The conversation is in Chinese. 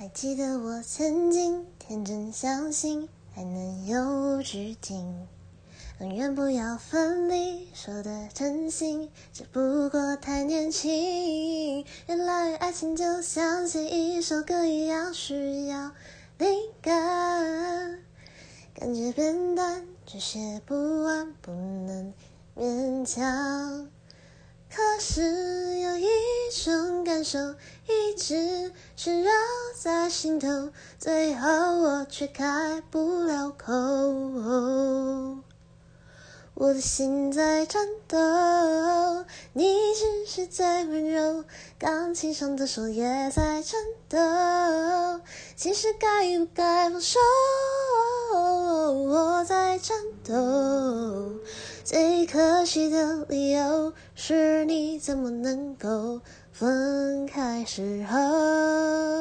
还记得我曾经天真相信还能有止境，永远不要分离，说的真心，只不过太年轻。原来爱情就像写一首歌一样，需要灵感，感觉变淡，却写不完，不能勉强。可是种感受一直缠绕在心头，最后我却开不了口。我的心在颤抖，你只是在温柔，钢琴上的手也在颤抖。其实该不该放手？我在颤抖。最可惜的理由是你怎么能够分开时候？